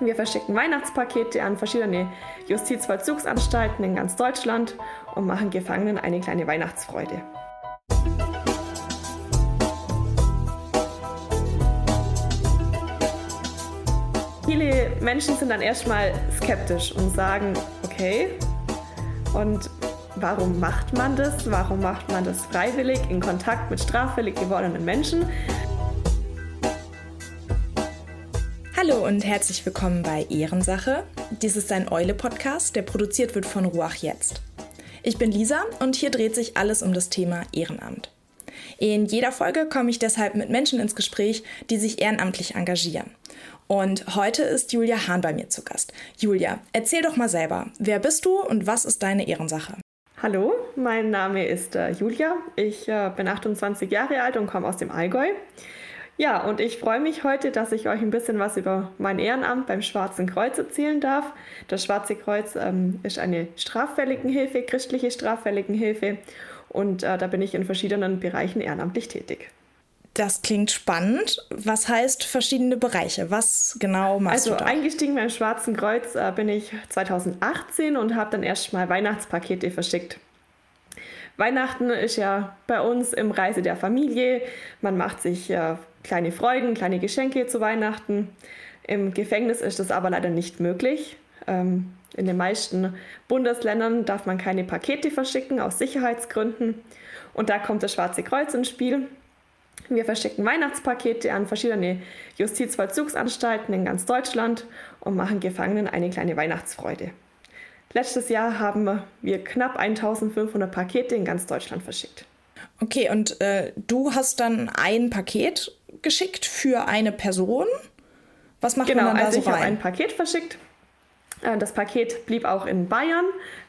Wir verschicken Weihnachtspakete an verschiedene Justizvollzugsanstalten in ganz Deutschland und machen Gefangenen eine kleine Weihnachtsfreude. Viele Menschen sind dann erstmal skeptisch und sagen, okay, und warum macht man das? Warum macht man das freiwillig in Kontakt mit straffällig gewordenen Menschen? Hallo und herzlich willkommen bei Ehrensache. Dies ist ein Eule-Podcast, der produziert wird von Ruach Jetzt. Ich bin Lisa und hier dreht sich alles um das Thema Ehrenamt. In jeder Folge komme ich deshalb mit Menschen ins Gespräch, die sich ehrenamtlich engagieren. Und heute ist Julia Hahn bei mir zu Gast. Julia, erzähl doch mal selber, wer bist du und was ist deine Ehrensache? Hallo, mein Name ist äh, Julia. Ich äh, bin 28 Jahre alt und komme aus dem Allgäu. Ja, und ich freue mich heute, dass ich euch ein bisschen was über mein Ehrenamt beim Schwarzen Kreuz erzählen darf. Das Schwarze Kreuz ähm, ist eine Straffälligenhilfe, christliche Straffälligenhilfe und äh, da bin ich in verschiedenen Bereichen ehrenamtlich tätig. Das klingt spannend. Was heißt verschiedene Bereiche? Was genau machst also, du da? Also eingestiegen beim Schwarzen Kreuz äh, bin ich 2018 und habe dann erst mal Weihnachtspakete verschickt. Weihnachten ist ja bei uns im Reise der Familie. Man macht sich äh, kleine Freuden, kleine Geschenke zu Weihnachten. Im Gefängnis ist das aber leider nicht möglich. Ähm, in den meisten Bundesländern darf man keine Pakete verschicken aus Sicherheitsgründen. Und da kommt das Schwarze Kreuz ins Spiel. Wir verschicken Weihnachtspakete an verschiedene Justizvollzugsanstalten in ganz Deutschland und machen Gefangenen eine kleine Weihnachtsfreude. Letztes Jahr haben wir knapp 1500 Pakete in ganz Deutschland verschickt. Okay, und äh, du hast dann ein Paket geschickt für eine Person. Was macht genau, man dann da also so ich habe rein? ein Paket verschickt. Äh, Das Paket blieb auch in Bayern.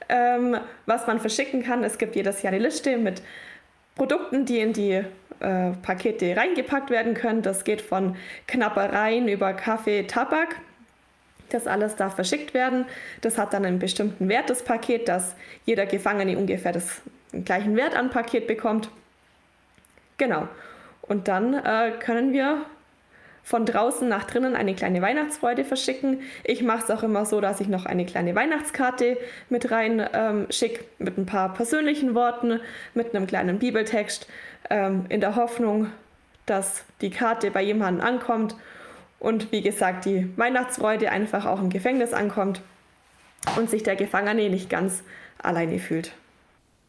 Ähm, was man verschicken kann, es gibt jedes Jahr eine Liste mit Produkten, die in die äh, Pakete reingepackt werden können. Das geht von Knappereien über Kaffee, Tabak. Das alles darf verschickt werden. Das hat dann einen bestimmten Wert, das Paket, dass jeder Gefangene ungefähr das, den gleichen Wert an Paket bekommt. Genau. Und dann äh, können wir von draußen nach drinnen eine kleine Weihnachtsfreude verschicken. Ich mache es auch immer so, dass ich noch eine kleine Weihnachtskarte mit rein ähm, schicke, mit ein paar persönlichen Worten, mit einem kleinen Bibeltext, ähm, in der Hoffnung, dass die Karte bei jemandem ankommt und wie gesagt die Weihnachtsfreude einfach auch im Gefängnis ankommt und sich der Gefangene nicht ganz alleine fühlt.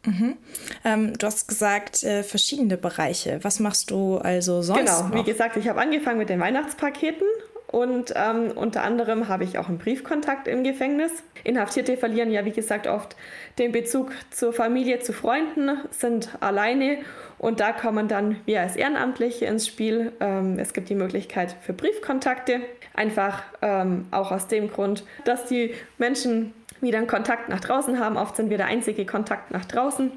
Mhm. Ähm, du hast gesagt, äh, verschiedene Bereiche. Was machst du also sonst? Genau, noch? wie gesagt, ich habe angefangen mit den Weihnachtspaketen und ähm, unter anderem habe ich auch einen Briefkontakt im Gefängnis. Inhaftierte verlieren ja, wie gesagt, oft den Bezug zur Familie, zu Freunden, sind alleine und da kommen dann wir als Ehrenamtliche ins Spiel. Ähm, es gibt die Möglichkeit für Briefkontakte, einfach ähm, auch aus dem Grund, dass die Menschen wieder einen Kontakt nach draußen haben. Oft sind wir der einzige Kontakt nach draußen.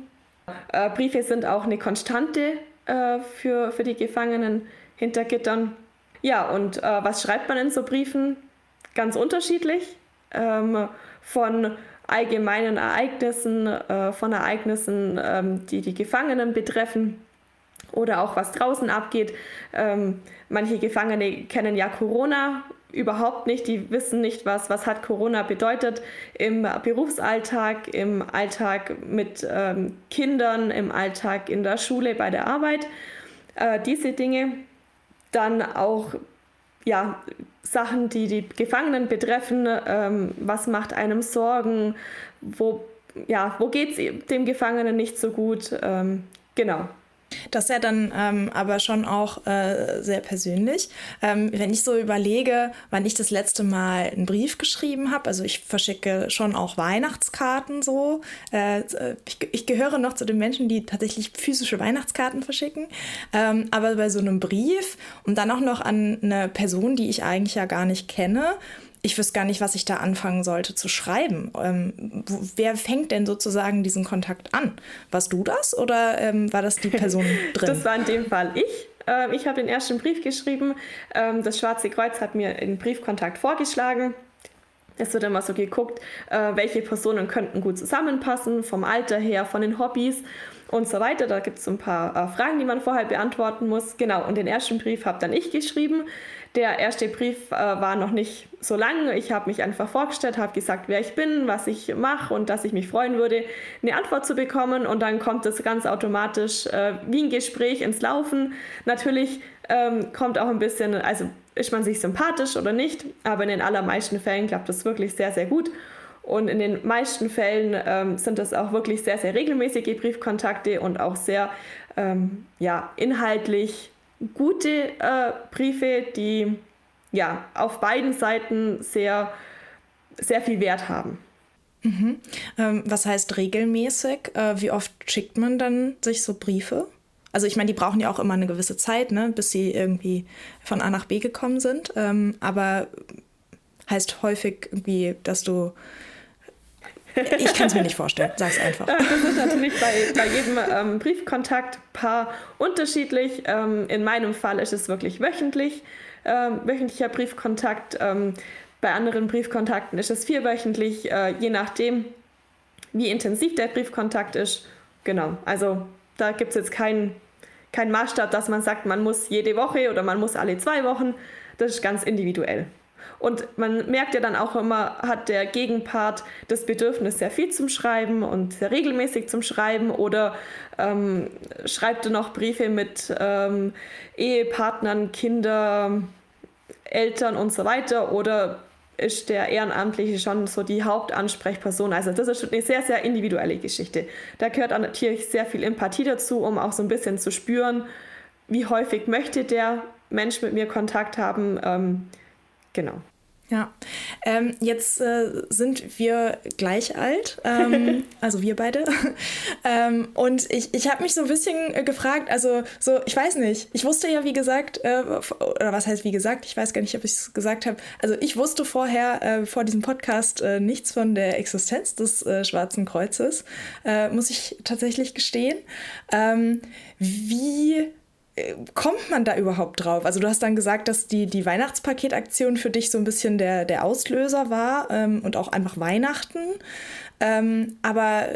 Äh, Briefe sind auch eine Konstante äh, für, für die Gefangenen hinter Gittern. Ja, und äh, was schreibt man in so Briefen? Ganz unterschiedlich. Ähm, von allgemeinen Ereignissen, äh, von Ereignissen, ähm, die die Gefangenen betreffen oder auch was draußen abgeht. Ähm, manche Gefangene kennen ja Corona überhaupt nicht, die wissen nicht, was, was hat Corona bedeutet im Berufsalltag, im Alltag mit ähm, Kindern, im Alltag in der Schule, bei der Arbeit. Äh, diese Dinge. Dann auch ja, Sachen, die die Gefangenen betreffen, ähm, was macht einem Sorgen, wo, ja, wo geht es dem Gefangenen nicht so gut, ähm, genau. Das ist ja dann ähm, aber schon auch äh, sehr persönlich. Ähm, wenn ich so überlege, wann ich das letzte Mal einen Brief geschrieben habe, also ich verschicke schon auch Weihnachtskarten so. Äh, ich, ich, gehöre noch zu den Menschen, die tatsächlich physische Weihnachtskarten verschicken. Ähm, aber bei so einem Brief und dann auch noch an eine Person, die ich eigentlich ja gar nicht kenne, ich wüsste gar nicht, was ich da anfangen sollte zu schreiben. Ähm, wo, wer fängt denn sozusagen diesen Kontakt an? Warst du das oder ähm, war das die Person drin? Das war in dem Fall ich. Äh, ich habe den ersten Brief geschrieben. Ähm, das Schwarze Kreuz hat mir einen Briefkontakt vorgeschlagen. Es wird immer so geguckt, äh, welche Personen könnten gut zusammenpassen, vom Alter her, von den Hobbys und so weiter. Da gibt es ein paar äh, Fragen, die man vorher beantworten muss. Genau, und den ersten Brief habe dann ich geschrieben. Der erste Brief äh, war noch nicht so lang. Ich habe mich einfach vorgestellt, habe gesagt, wer ich bin, was ich mache und dass ich mich freuen würde, eine Antwort zu bekommen. Und dann kommt es ganz automatisch äh, wie ein Gespräch ins Laufen. Natürlich ähm, kommt auch ein bisschen, also ist man sich sympathisch oder nicht, aber in den allermeisten Fällen klappt das wirklich sehr, sehr gut. Und in den meisten Fällen ähm, sind das auch wirklich sehr, sehr regelmäßige Briefkontakte und auch sehr ähm, ja, inhaltlich gute äh, Briefe, die ja auf beiden Seiten sehr, sehr viel Wert haben. Mhm. Ähm, was heißt regelmäßig? Äh, wie oft schickt man dann sich so Briefe? Also ich meine, die brauchen ja auch immer eine gewisse Zeit, ne, bis sie irgendwie von A nach B gekommen sind. Ähm, aber heißt häufig irgendwie, dass du ich kann es mir nicht vorstellen, sag es einfach. Das ist natürlich bei, bei jedem ähm, Briefkontaktpaar unterschiedlich. Ähm, in meinem Fall ist es wirklich wöchentlich, ähm, wöchentlicher Briefkontakt. Ähm, bei anderen Briefkontakten ist es vierwöchentlich, äh, je nachdem, wie intensiv der Briefkontakt ist. Genau, also da gibt es jetzt keinen kein Maßstab, dass man sagt, man muss jede Woche oder man muss alle zwei Wochen. Das ist ganz individuell. Und man merkt ja dann auch immer, hat der Gegenpart das Bedürfnis, sehr viel zum Schreiben und sehr regelmäßig zum Schreiben oder ähm, schreibt er noch Briefe mit ähm, Ehepartnern, Kinder, Eltern und so weiter oder ist der Ehrenamtliche schon so die Hauptansprechperson. Also das ist eine sehr, sehr individuelle Geschichte. Da gehört natürlich sehr viel Empathie dazu, um auch so ein bisschen zu spüren, wie häufig möchte der Mensch mit mir Kontakt haben. Ähm, genau. Ja, ähm, jetzt äh, sind wir gleich alt, ähm, also wir beide. ähm, und ich, ich habe mich so ein bisschen äh, gefragt, also so, ich weiß nicht, ich wusste ja, wie gesagt, äh, oder was heißt wie gesagt, ich weiß gar nicht, ob ich es gesagt habe. Also ich wusste vorher, äh, vor diesem Podcast, äh, nichts von der Existenz des äh, Schwarzen Kreuzes, muss ich tatsächlich gestehen. Ähm, wie kommt man da überhaupt drauf? Also du hast dann gesagt, dass die, die Weihnachtspaketaktion für dich so ein bisschen der, der Auslöser war ähm, und auch einfach Weihnachten. Ähm, aber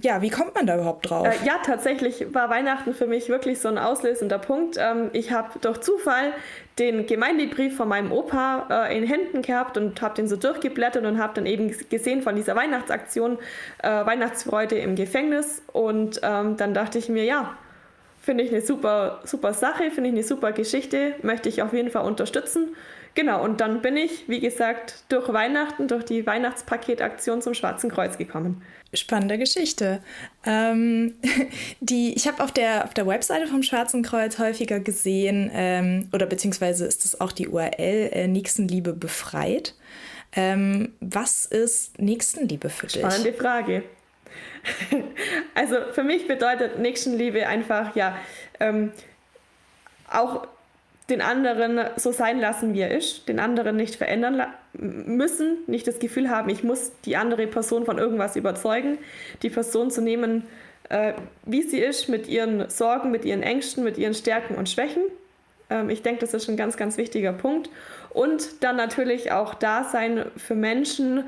ja, wie kommt man da überhaupt drauf? Äh, ja, tatsächlich war Weihnachten für mich wirklich so ein auslösender Punkt. Ähm, ich habe durch Zufall den Gemeindebrief von meinem Opa äh, in Händen gehabt und habe den so durchgeblättert und habe dann eben gesehen von dieser Weihnachtsaktion äh, Weihnachtsfreude im Gefängnis. Und ähm, dann dachte ich mir, ja, Finde ich eine super, super Sache, finde ich eine super Geschichte, möchte ich auf jeden Fall unterstützen. Genau, und dann bin ich, wie gesagt, durch Weihnachten, durch die Weihnachtspaketaktion zum Schwarzen Kreuz gekommen. Spannende Geschichte. Ähm, die, ich habe auf der, auf der Webseite vom Schwarzen Kreuz häufiger gesehen, ähm, oder beziehungsweise ist das auch die URL, äh, Nächstenliebe befreit. Ähm, was ist Nächstenliebe für dich? Spannende Frage. also für mich bedeutet Nächstenliebe einfach, ja, ähm, auch den anderen so sein lassen, wie er ist, den anderen nicht verändern müssen, nicht das Gefühl haben, ich muss die andere Person von irgendwas überzeugen, die Person zu nehmen, äh, wie sie ist, mit ihren Sorgen, mit ihren Ängsten, mit ihren Stärken und Schwächen. Ähm, ich denke, das ist ein ganz, ganz wichtiger Punkt. Und dann natürlich auch da sein für Menschen,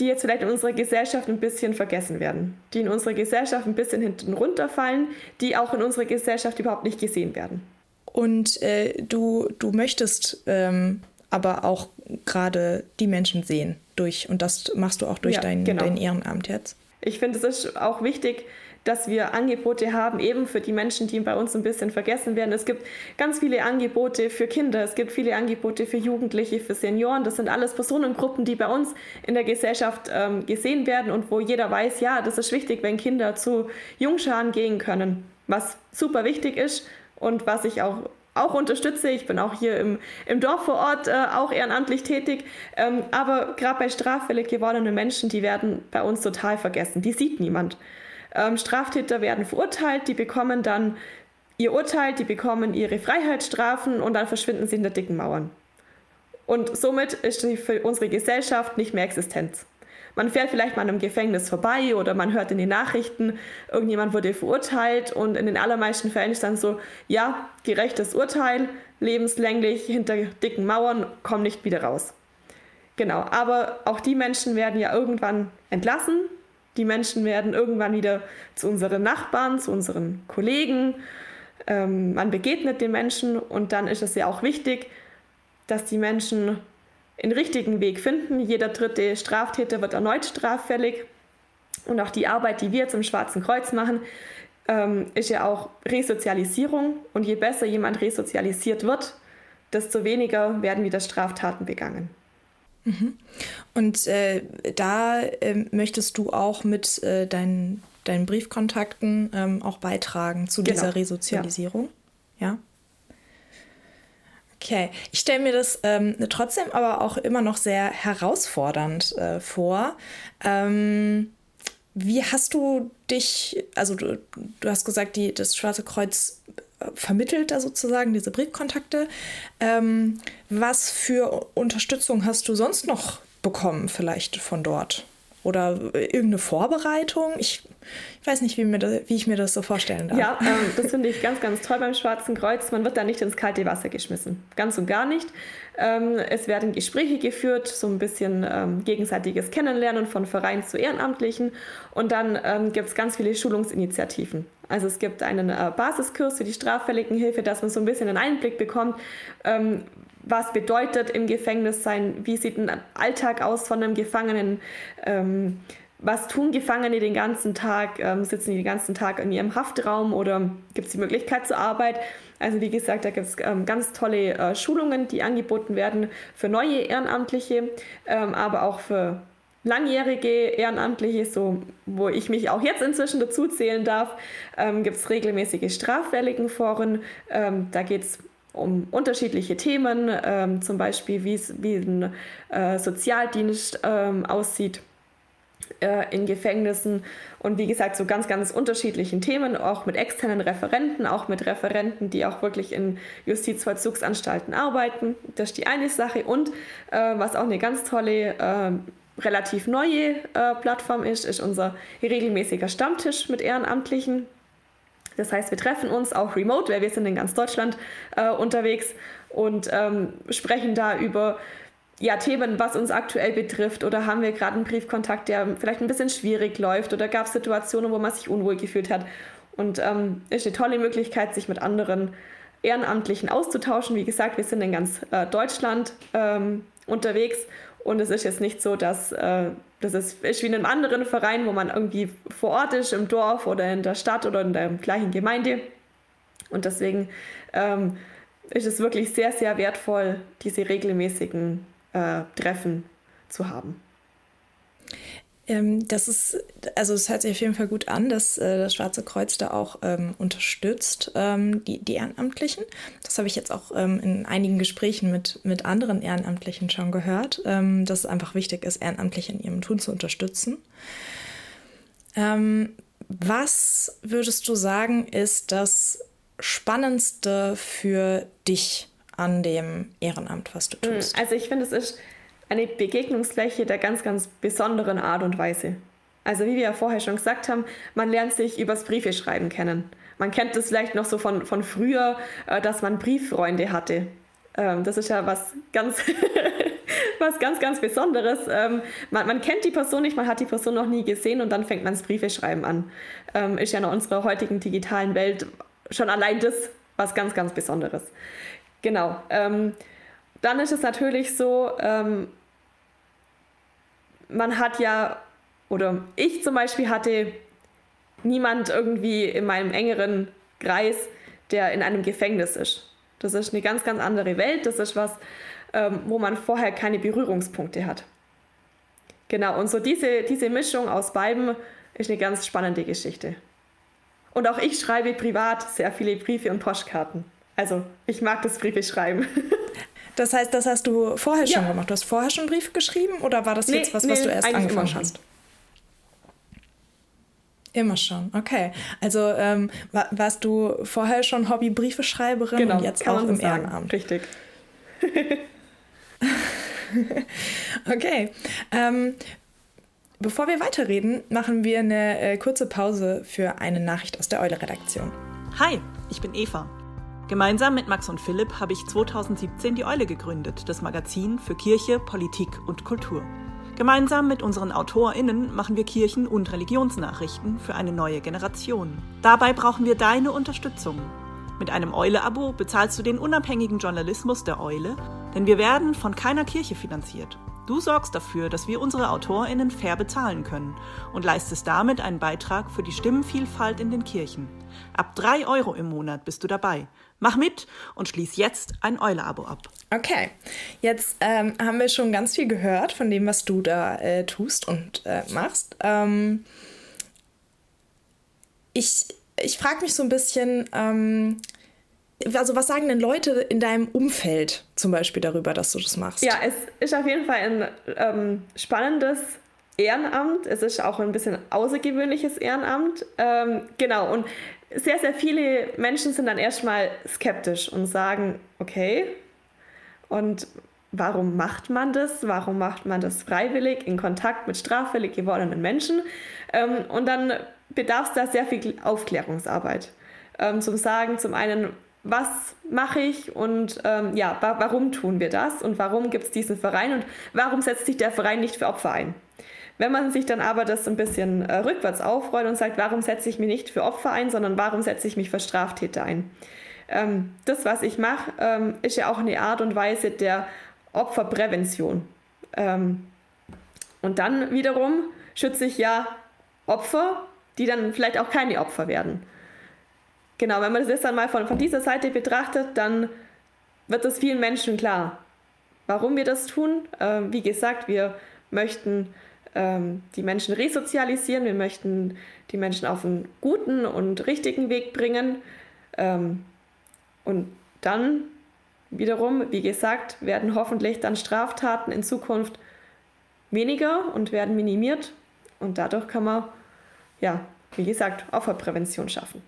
die jetzt vielleicht in unserer Gesellschaft ein bisschen vergessen werden, die in unserer Gesellschaft ein bisschen hinten runterfallen, die auch in unserer Gesellschaft überhaupt nicht gesehen werden. Und äh, du, du möchtest ähm, aber auch gerade die Menschen sehen durch, und das machst du auch durch ja, dein, genau. dein Ehrenamt jetzt. Ich finde, es ist auch wichtig, dass wir Angebote haben, eben für die Menschen, die bei uns ein bisschen vergessen werden. Es gibt ganz viele Angebote für Kinder, es gibt viele Angebote für Jugendliche, für Senioren. Das sind alles Personengruppen, die bei uns in der Gesellschaft ähm, gesehen werden und wo jeder weiß, ja, das ist wichtig, wenn Kinder zu Jungscharen gehen können, was super wichtig ist und was ich auch auch unterstütze. Ich bin auch hier im, im Dorf vor Ort äh, auch ehrenamtlich tätig. Ähm, aber gerade bei straffällig gewordenen Menschen, die werden bei uns total vergessen. Die sieht niemand. Ähm, Straftäter werden verurteilt, die bekommen dann ihr Urteil, die bekommen ihre Freiheitsstrafen und dann verschwinden sie in der dicken Mauern. Und somit ist sie für unsere Gesellschaft nicht mehr existent. Man fährt vielleicht mal einem Gefängnis vorbei oder man hört in den Nachrichten, irgendjemand wurde verurteilt und in den allermeisten Fällen ist dann so, ja, gerechtes Urteil, lebenslänglich hinter dicken Mauern, komm nicht wieder raus. genau, aber auch die Menschen werden ja irgendwann entlassen. Die Menschen werden irgendwann wieder zu unseren Nachbarn, zu unseren Kollegen. Ähm, man begegnet den Menschen und dann ist es ja auch wichtig, dass die Menschen den richtigen Weg finden. Jeder dritte Straftäter wird erneut straffällig. Und auch die Arbeit, die wir jetzt im Schwarzen Kreuz machen, ähm, ist ja auch Resozialisierung. Und je besser jemand resozialisiert wird, desto weniger werden wieder Straftaten begangen. Und äh, da äh, möchtest du auch mit äh, deinen, deinen Briefkontakten ähm, auch beitragen zu genau. dieser Resozialisierung? ja? ja? Okay, ich stelle mir das ähm, trotzdem aber auch immer noch sehr herausfordernd äh, vor. Ähm, wie hast du dich, also du, du hast gesagt, die, das Schwarze Kreuz vermittelt da sozusagen diese Briefkontakte. Ähm, was für Unterstützung hast du sonst noch bekommen, vielleicht von dort? Oder irgendeine Vorbereitung? Ich, ich weiß nicht, wie, mir das, wie ich mir das so vorstellen darf. Ja, ähm, das finde ich ganz, ganz toll beim Schwarzen Kreuz. Man wird da nicht ins kalte Wasser geschmissen. Ganz und gar nicht. Ähm, es werden Gespräche geführt, so ein bisschen ähm, gegenseitiges Kennenlernen von Vereins zu Ehrenamtlichen. Und dann ähm, gibt es ganz viele Schulungsinitiativen. Also es gibt einen äh, Basiskurs für die Straffälligenhilfe, dass man so ein bisschen einen Einblick bekommt, ähm, was bedeutet im Gefängnis sein, wie sieht ein Alltag aus von einem Gefangenen, ähm, was tun Gefangene den ganzen Tag, ähm, sitzen die den ganzen Tag in ihrem Haftraum oder gibt es die Möglichkeit zur Arbeit. Also wie gesagt, da gibt es ähm, ganz tolle äh, Schulungen, die angeboten werden für neue Ehrenamtliche, ähm, aber auch für langjährige Ehrenamtliche, so wo ich mich auch jetzt inzwischen dazu zählen darf, ähm, gibt es regelmäßige Straffälligenforen. Ähm, da geht es um unterschiedliche Themen, ähm, zum Beispiel wie ein äh, Sozialdienst ähm, aussieht äh, in Gefängnissen und wie gesagt so ganz, ganz unterschiedlichen Themen, auch mit externen Referenten, auch mit Referenten, die auch wirklich in Justizvollzugsanstalten arbeiten. Das ist die eine Sache und äh, was auch eine ganz tolle äh, relativ neue äh, Plattform ist, ist unser regelmäßiger Stammtisch mit Ehrenamtlichen. Das heißt, wir treffen uns auch remote, weil wir sind in ganz Deutschland äh, unterwegs und ähm, sprechen da über ja, Themen, was uns aktuell betrifft oder haben wir gerade einen Briefkontakt, der vielleicht ein bisschen schwierig läuft oder gab es Situationen, wo man sich unwohl gefühlt hat. Und ähm, ist eine tolle Möglichkeit, sich mit anderen Ehrenamtlichen auszutauschen. Wie gesagt, wir sind in ganz äh, Deutschland ähm, unterwegs und es ist jetzt nicht so, dass äh, das ist, ist wie in einem anderen Verein, wo man irgendwie vor Ort ist, im Dorf oder in der Stadt oder in der gleichen Gemeinde. Und deswegen ähm, ist es wirklich sehr, sehr wertvoll, diese regelmäßigen äh, Treffen zu haben. Ähm, das ist, also es hört sich auf jeden Fall gut an, dass äh, das Schwarze Kreuz da auch ähm, unterstützt, ähm, die, die Ehrenamtlichen. Das habe ich jetzt auch ähm, in einigen Gesprächen mit, mit anderen Ehrenamtlichen schon gehört, ähm, dass es einfach wichtig ist, Ehrenamtliche in ihrem Tun zu unterstützen. Ähm, was würdest du sagen, ist das Spannendste für dich an dem Ehrenamt, was du tust? Also ich finde, es ist eine Begegnungsfläche der ganz, ganz besonderen Art und Weise. Also wie wir ja vorher schon gesagt haben, man lernt sich übers Briefeschreiben kennen. Man kennt das vielleicht noch so von, von früher, äh, dass man Brieffreunde hatte. Ähm, das ist ja was ganz, was ganz, ganz Besonderes. Ähm, man, man, kennt die Person nicht, man hat die Person noch nie gesehen und dann fängt man das Briefeschreiben an. Ähm, ist ja in unserer heutigen digitalen Welt schon allein das was ganz, ganz Besonderes. Genau. dann ist es natürlich so, man hat ja, oder ich zum Beispiel hatte niemand irgendwie in meinem engeren Kreis, der in einem Gefängnis ist. Das ist eine ganz, ganz andere Welt. Das ist was, ähm, wo man vorher keine Berührungspunkte hat. Genau, und so diese, diese Mischung aus beiden ist eine ganz spannende Geschichte. Und auch ich schreibe privat sehr viele Briefe und Postkarten. Also ich mag das Briefe schreiben. Das heißt, das hast du vorher schon ja. gemacht. Du hast vorher schon einen Brief geschrieben oder war das nee, jetzt was, was nee, du erst angefangen hast? Immer schon, okay. Also ähm, war, warst du vorher schon Hobby-Briefeschreiberin genau, und jetzt auch im so Ehrenamt? Richtig. okay. Ähm, bevor wir weiterreden, machen wir eine äh, kurze Pause für eine Nachricht aus der Eule-Redaktion. Hi, ich bin Eva. Gemeinsam mit Max und Philipp habe ich 2017 die Eule gegründet, das Magazin für Kirche, Politik und Kultur. Gemeinsam mit unseren AutorInnen machen wir Kirchen- und Religionsnachrichten für eine neue Generation. Dabei brauchen wir deine Unterstützung. Mit einem Eule-Abo bezahlst du den unabhängigen Journalismus der Eule, denn wir werden von keiner Kirche finanziert. Du sorgst dafür, dass wir unsere AutorInnen fair bezahlen können und leistest damit einen Beitrag für die Stimmenvielfalt in den Kirchen. Ab 3 Euro im Monat bist du dabei. Mach mit und schließ jetzt ein Eule-Abo ab. Okay, jetzt ähm, haben wir schon ganz viel gehört von dem, was du da äh, tust und äh, machst. Ähm, ich ich frage mich so ein bisschen, ähm, also was sagen denn Leute in deinem Umfeld zum Beispiel darüber, dass du das machst? Ja, es ist auf jeden Fall ein ähm, spannendes Ehrenamt. Es ist auch ein bisschen außergewöhnliches Ehrenamt. Ähm, genau, und sehr, sehr viele Menschen sind dann erstmal skeptisch und sagen, okay, und warum macht man das? Warum macht man das freiwillig in Kontakt mit straffällig gewordenen Menschen? Ähm, und dann bedarf es da sehr viel Aufklärungsarbeit. Ähm, zum Sagen, zum einen, was mache ich und ähm, ja, wa warum tun wir das und warum gibt es diesen Verein und warum setzt sich der Verein nicht für Opfer ein? Wenn man sich dann aber das ein bisschen äh, rückwärts aufrollt und sagt, warum setze ich mich nicht für Opfer ein, sondern warum setze ich mich für Straftäter ein? Ähm, das, was ich mache, ähm, ist ja auch eine Art und Weise der Opferprävention. Ähm, und dann wiederum schütze ich ja Opfer, die dann vielleicht auch keine Opfer werden. Genau, wenn man das jetzt dann mal von, von dieser Seite betrachtet, dann wird es vielen Menschen klar, warum wir das tun. Ähm, wie gesagt, wir möchten ähm, die Menschen resozialisieren, wir möchten die Menschen auf einen guten und richtigen Weg bringen. Ähm, und dann wiederum, wie gesagt, werden hoffentlich dann Straftaten in Zukunft weniger und werden minimiert. Und dadurch kann man, ja, wie gesagt, Opferprävention schaffen.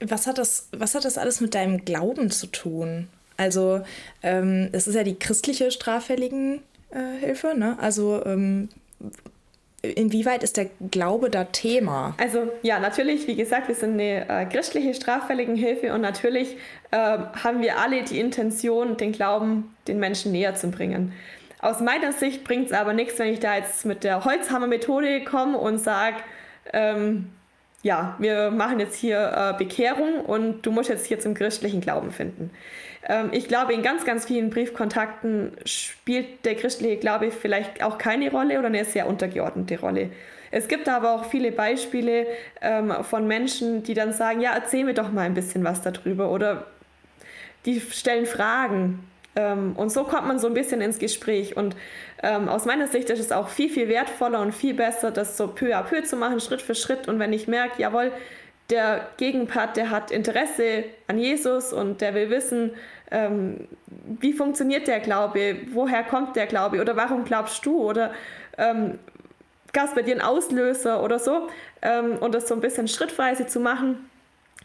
Was hat das, was hat das alles mit deinem Glauben zu tun? Also, ähm, es ist ja die christliche Straffälligenhilfe, äh, ne? Also, ähm, inwieweit ist der Glaube da Thema? Also, ja, natürlich, wie gesagt, wir sind eine äh, christliche Straffälligenhilfe und natürlich äh, haben wir alle die Intention, den Glauben den Menschen näher zu bringen. Aus meiner Sicht bringt es aber nichts, wenn ich da jetzt mit der Holzhammer-Methode komme und sage, ähm, ja, wir machen jetzt hier äh, Bekehrung und du musst jetzt hier zum christlichen Glauben finden. Ähm, ich glaube, in ganz, ganz vielen Briefkontakten spielt der christliche Glaube vielleicht auch keine Rolle oder eine sehr untergeordnete Rolle. Es gibt aber auch viele Beispiele ähm, von Menschen, die dann sagen, ja, erzähl mir doch mal ein bisschen was darüber oder die stellen Fragen ähm, und so kommt man so ein bisschen ins Gespräch. Und ähm, aus meiner Sicht ist es auch viel, viel wertvoller und viel besser, das so peu à peu zu machen, Schritt für Schritt. Und wenn ich merke, jawohl, der Gegenpart, der hat Interesse an Jesus und der will wissen, ähm, wie funktioniert der Glaube, woher kommt der Glaube? Oder warum glaubst du? Oder ähm, gab es bei dir einen Auslöser oder so? Ähm, und das so ein bisschen schrittweise zu machen,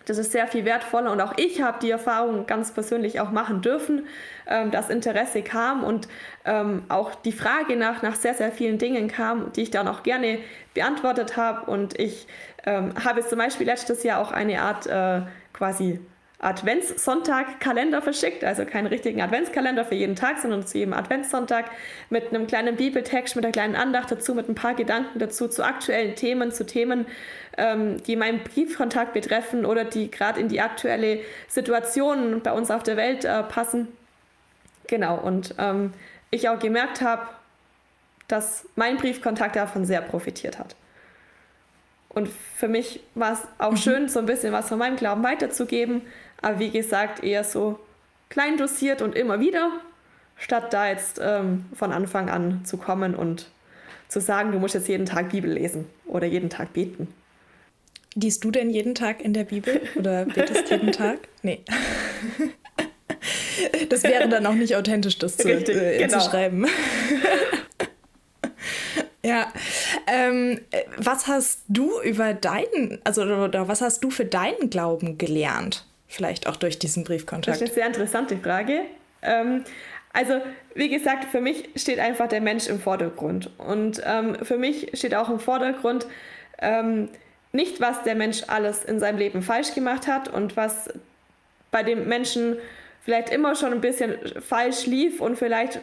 das ist sehr viel wertvoller. Und auch ich habe die Erfahrung ganz persönlich auch machen dürfen, ähm, dass Interesse kam und ähm, auch die Frage nach, nach sehr, sehr vielen Dingen kam, die ich dann auch gerne beantwortet habe. Und ich ähm, habe zum Beispiel letztes Jahr auch eine Art äh, quasi Adventssonntag-Kalender verschickt, also keinen richtigen Adventskalender für jeden Tag, sondern zu jedem Adventssonntag mit einem kleinen Bibeltext, mit einer kleinen Andacht dazu, mit ein paar Gedanken dazu zu aktuellen Themen, zu Themen, ähm, die meinen Briefkontakt betreffen oder die gerade in die aktuelle Situation bei uns auf der Welt äh, passen. Genau, und ähm, ich auch gemerkt habe, dass mein Briefkontakt davon sehr profitiert hat. Und für mich war es auch mhm. schön, so ein bisschen was von meinem Glauben weiterzugeben, aber wie gesagt, eher so klein dosiert und immer wieder, statt da jetzt ähm, von Anfang an zu kommen und zu sagen, du musst jetzt jeden Tag Bibel lesen oder jeden Tag beten. Liest du denn jeden Tag in der Bibel oder betest jeden Tag? Nee. Das wäre dann auch nicht authentisch, das zu, Richtig, äh, genau. zu schreiben. ja. Ähm, was hast du über deinen, also oder was hast du für deinen Glauben gelernt? Vielleicht auch durch diesen Briefkontakt. Das ist eine sehr interessante Frage. Ähm, also, wie gesagt, für mich steht einfach der Mensch im Vordergrund. Und ähm, für mich steht auch im Vordergrund ähm, nicht, was der Mensch alles in seinem Leben falsch gemacht hat und was bei dem Menschen vielleicht immer schon ein bisschen falsch lief und vielleicht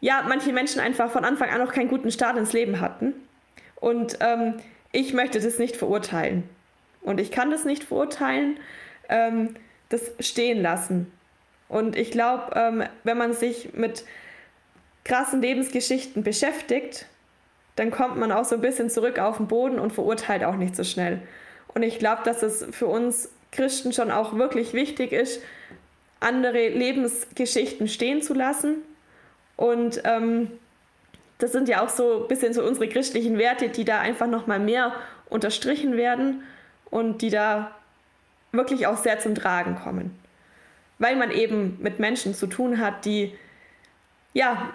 ja manche Menschen einfach von Anfang an noch keinen guten Start ins Leben hatten. Und ähm, ich möchte das nicht verurteilen. Und ich kann das nicht verurteilen, ähm, das stehen lassen. Und ich glaube, ähm, wenn man sich mit krassen Lebensgeschichten beschäftigt, dann kommt man auch so ein bisschen zurück auf den Boden und verurteilt auch nicht so schnell. Und ich glaube, dass es für uns Christen schon auch wirklich wichtig ist, andere Lebensgeschichten stehen zu lassen. Und ähm, das sind ja auch so ein bisschen so unsere christlichen Werte, die da einfach nochmal mehr unterstrichen werden und die da wirklich auch sehr zum Tragen kommen. Weil man eben mit Menschen zu tun hat, die ja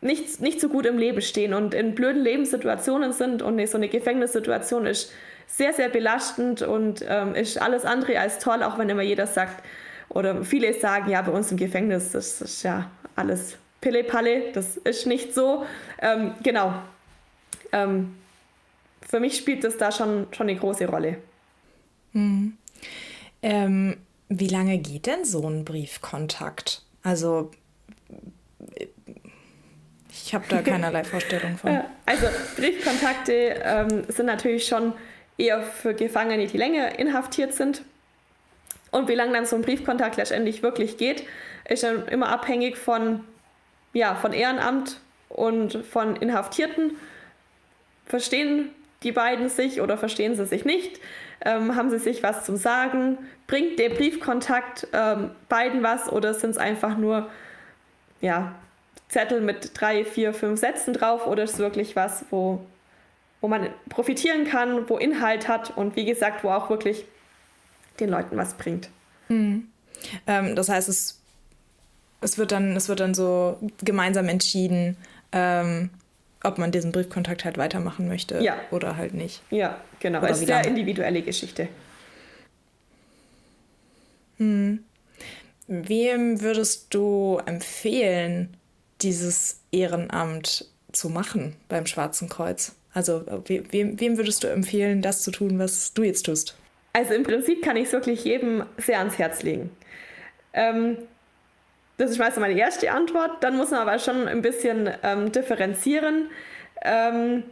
nicht, nicht so gut im Leben stehen und in blöden Lebenssituationen sind und so eine Gefängnissituation ist sehr, sehr belastend und ähm, ist alles andere als toll, auch wenn immer jeder sagt oder viele sagen, ja, bei uns im Gefängnis, das ist ja alles Pille-Palle, das ist nicht so. Ähm, genau. Ähm, für mich spielt das da schon, schon eine große Rolle. Hm. Wie lange geht denn so ein Briefkontakt? Also ich habe da keinerlei Vorstellung von. Also Briefkontakte ähm, sind natürlich schon eher für Gefangene, die länger inhaftiert sind. Und wie lange dann so ein Briefkontakt letztendlich wirklich geht, ist dann immer abhängig von, ja, von Ehrenamt und von Inhaftierten. Verstehen die beiden sich oder verstehen sie sich nicht? Ähm, haben sie sich was zum Sagen? Bringt der Briefkontakt ähm, beiden was oder sind es einfach nur ja, Zettel mit drei, vier, fünf Sätzen drauf oder ist es wirklich was, wo, wo man profitieren kann, wo Inhalt hat und wie gesagt, wo auch wirklich den Leuten was bringt. Mhm. Ähm, das heißt, es, es, wird dann, es wird dann so gemeinsam entschieden, ähm, ob man diesen Briefkontakt halt weitermachen möchte ja. oder halt nicht. Ja, genau. Oder es ist eine individuelle Geschichte. Hm. Wem würdest du empfehlen, dieses Ehrenamt zu machen beim Schwarzen Kreuz? Also wem, wem würdest du empfehlen, das zu tun, was du jetzt tust? Also im Prinzip kann ich es wirklich jedem sehr ans Herz legen. Ähm, das ist meistens meine erste Antwort. Dann muss man aber schon ein bisschen ähm, differenzieren, ähm,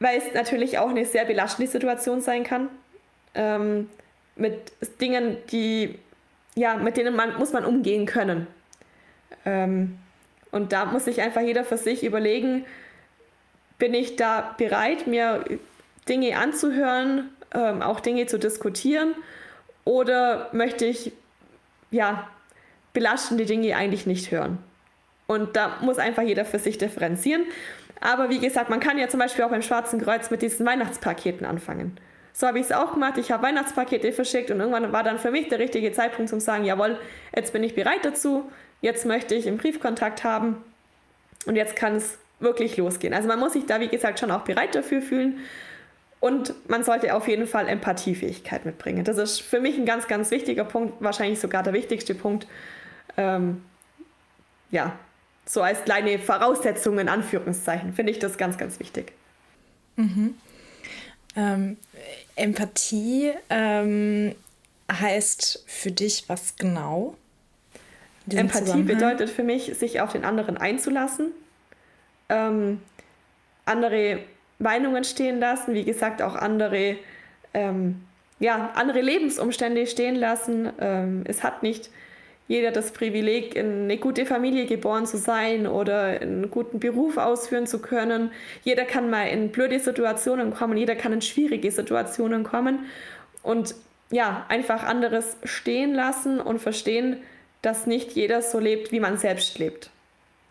weil es natürlich auch eine sehr belastende Situation sein kann. Ähm, mit Dingen, die, ja, mit denen man, muss man umgehen können. Ähm, und da muss sich einfach jeder für sich überlegen, bin ich da bereit, mir Dinge anzuhören, ähm, auch Dinge zu diskutieren oder möchte ich ja belastende Dinge eigentlich nicht hören? Und da muss einfach jeder für sich differenzieren. Aber wie gesagt, man kann ja zum Beispiel auch beim Schwarzen Kreuz mit diesen Weihnachtspaketen anfangen. So habe ich es auch gemacht. Ich habe Weihnachtspakete verschickt und irgendwann war dann für mich der richtige Zeitpunkt zum sagen, jawohl, jetzt bin ich bereit dazu jetzt möchte ich einen Briefkontakt haben und jetzt kann es wirklich losgehen. Also man muss sich da, wie gesagt, schon auch bereit dafür fühlen und man sollte auf jeden Fall Empathiefähigkeit mitbringen. Das ist für mich ein ganz, ganz wichtiger Punkt, wahrscheinlich sogar der wichtigste Punkt. Ähm, ja, so als kleine Voraussetzung in Anführungszeichen finde ich das ganz, ganz wichtig. Mhm. Ähm, Empathie ähm, heißt für dich was genau? Empathie bedeutet für mich, sich auf den anderen einzulassen, ähm, andere Meinungen stehen lassen, wie gesagt, auch andere, ähm, ja, andere Lebensumstände stehen lassen. Ähm, es hat nicht jeder das Privileg, in eine gute Familie geboren zu sein oder einen guten Beruf ausführen zu können. Jeder kann mal in blöde Situationen kommen, jeder kann in schwierige Situationen kommen und ja, einfach anderes stehen lassen und verstehen, dass nicht jeder so lebt, wie man selbst lebt.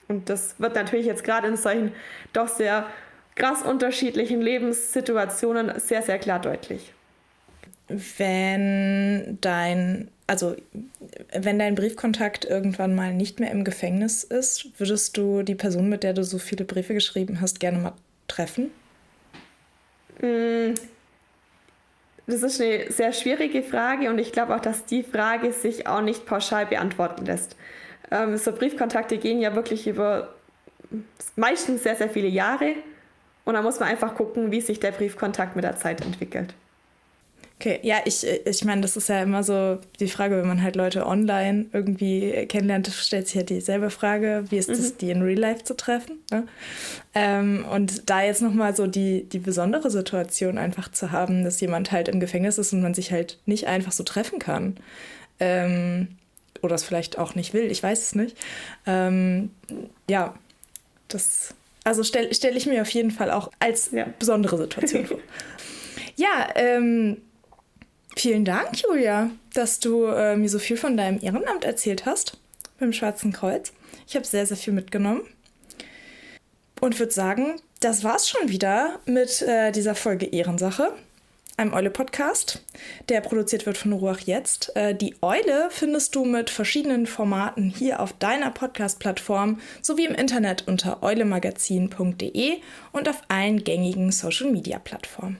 Und das wird natürlich jetzt gerade in solchen doch sehr krass unterschiedlichen Lebenssituationen sehr, sehr klar deutlich. Wenn dein, also wenn dein Briefkontakt irgendwann mal nicht mehr im Gefängnis ist, würdest du die Person, mit der du so viele Briefe geschrieben hast, gerne mal treffen? Mm, das ist eine sehr schwierige Frage und ich glaube auch, dass die Frage sich auch nicht pauschal beantworten lässt. Ähm, so Briefkontakte gehen ja wirklich über meistens sehr, sehr viele Jahre und da muss man einfach gucken, wie sich der Briefkontakt mit der Zeit entwickelt. Okay, ja, ich, ich meine, das ist ja immer so die Frage, wenn man halt Leute online irgendwie kennenlernt, stellt sich ja dieselbe Frage, wie ist es, mhm. die in Real Life zu treffen? Ne? Ähm, und da jetzt nochmal so die, die besondere Situation einfach zu haben, dass jemand halt im Gefängnis ist und man sich halt nicht einfach so treffen kann. Ähm, oder es vielleicht auch nicht will, ich weiß es nicht. Ähm, ja, das, also stelle stell ich mir auf jeden Fall auch als ja. besondere Situation vor. Ja, ähm, Vielen Dank, Julia, dass du äh, mir so viel von deinem Ehrenamt erzählt hast beim Schwarzen Kreuz. Ich habe sehr, sehr viel mitgenommen. Und würde sagen, das war's schon wieder mit äh, dieser Folge Ehrensache, einem Eule-Podcast, der produziert wird von Ruach Jetzt. Äh, die Eule findest du mit verschiedenen Formaten hier auf deiner Podcast-Plattform sowie im Internet unter eulemagazin.de und auf allen gängigen Social-Media-Plattformen.